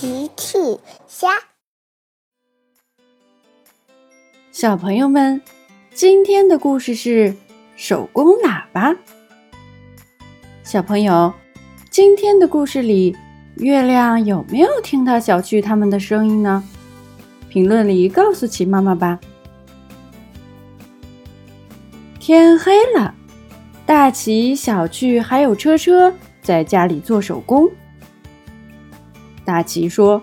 奇趣虾，小朋友们，今天的故事是手工喇叭。小朋友，今天的故事里，月亮有没有听到小趣他们的声音呢？评论里告诉奇妈妈吧。天黑了，大奇、小趣还有车车在家里做手工。大奇说：“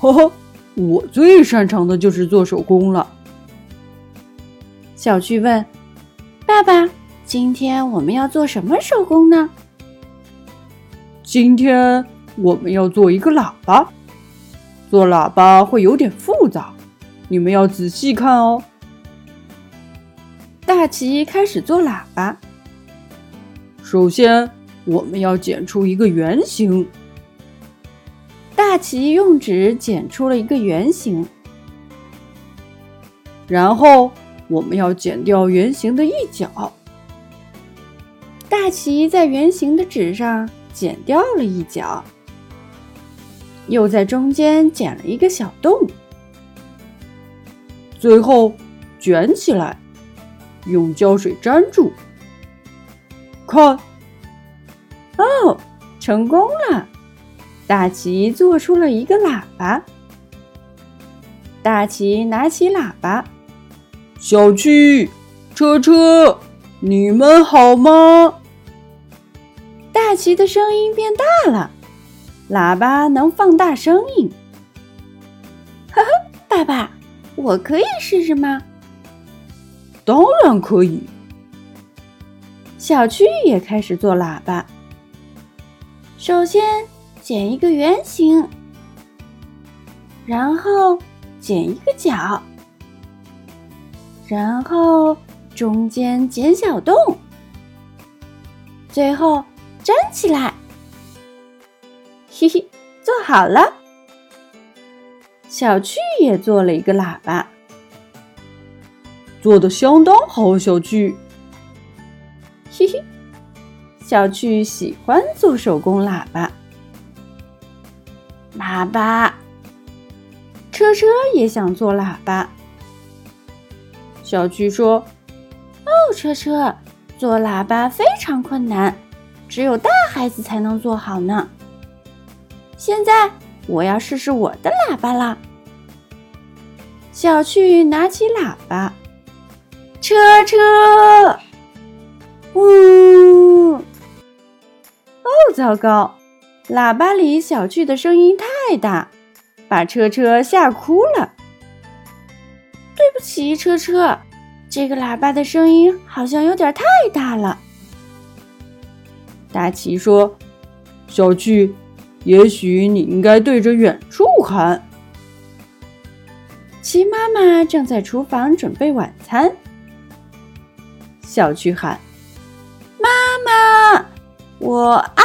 呵呵，我最擅长的就是做手工了。”小趣问：“爸爸，今天我们要做什么手工呢？”“今天我们要做一个喇叭。做喇叭会有点复杂，你们要仔细看哦。”大奇开始做喇叭。首先，我们要剪出一个圆形。大奇用纸剪出了一个圆形，然后我们要剪掉圆形的一角。大奇在圆形的纸上剪掉了一角，又在中间剪了一个小洞，最后卷起来，用胶水粘住。看，哦，成功了！大奇做出了一个喇叭。大奇拿起喇叭，小趣、车车，你们好吗？大奇的声音变大了，喇叭能放大声音。呵呵，爸爸，我可以试试吗？当然可以。小区也开始做喇叭。首先。剪一个圆形，然后剪一个角，然后中间剪小洞，最后粘起来。嘿嘿，做好了。小趣也做了一个喇叭，做的相当好。小趣，嘿嘿，小趣喜欢做手工喇叭。喇叭，车车也想做喇叭。小趣说：“哦，车车，做喇叭非常困难，只有大孩子才能做好呢。现在我要试试我的喇叭啦。”小趣拿起喇叭，车车，呜！哦，糟糕！喇叭里小趣的声音太太大，把车车吓哭了。对不起，车车，这个喇叭的声音好像有点太大了。大奇说：“小趣，也许你应该对着远处喊。”奇妈妈正在厨房准备晚餐。小趣喊：“妈妈，我爱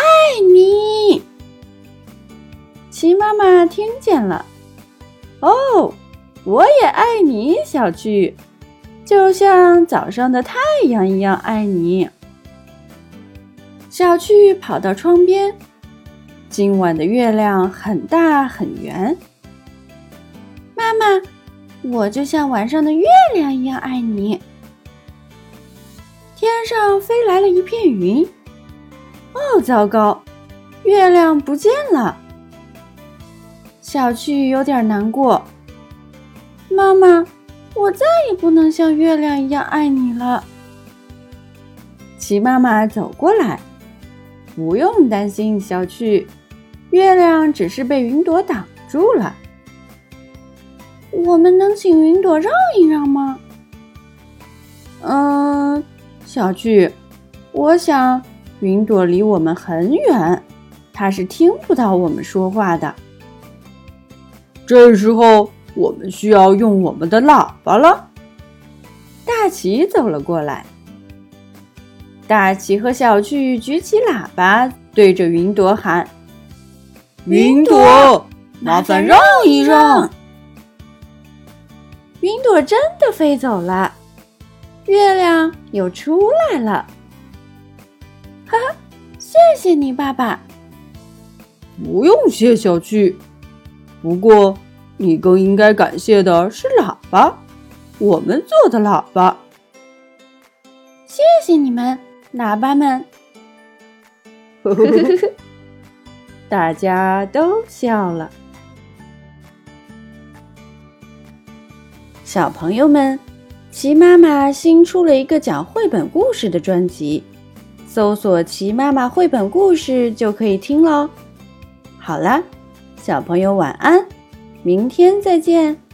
你。”鸡妈妈听见了，哦，我也爱你，小趣，就像早上的太阳一样爱你。小趣跑到窗边，今晚的月亮很大很圆。妈妈，我就像晚上的月亮一样爱你。天上飞来了一片云，哦，糟糕，月亮不见了。小趣有点难过。妈妈，我再也不能像月亮一样爱你了。齐妈妈走过来，不用担心，小趣，月亮只是被云朵挡住了。我们能请云朵让一让吗？嗯，小趣，我想云朵离我们很远，它是听不到我们说话的。这时候，我们需要用我们的喇叭了。大奇走了过来，大奇和小趣举起喇叭，对着云朵喊：“云朵，麻烦让一让。”云朵真的飞走了，月亮又出来了。哈哈，谢谢你，爸爸。不用谢，小趣。不过，你更应该感谢的是喇叭，我们做的喇叭。谢谢你们，喇叭们！大家都笑了。小朋友们，齐妈妈新出了一个讲绘本故事的专辑，搜索“齐妈妈绘本故事”就可以听喽。好啦，小朋友晚安，明天再见。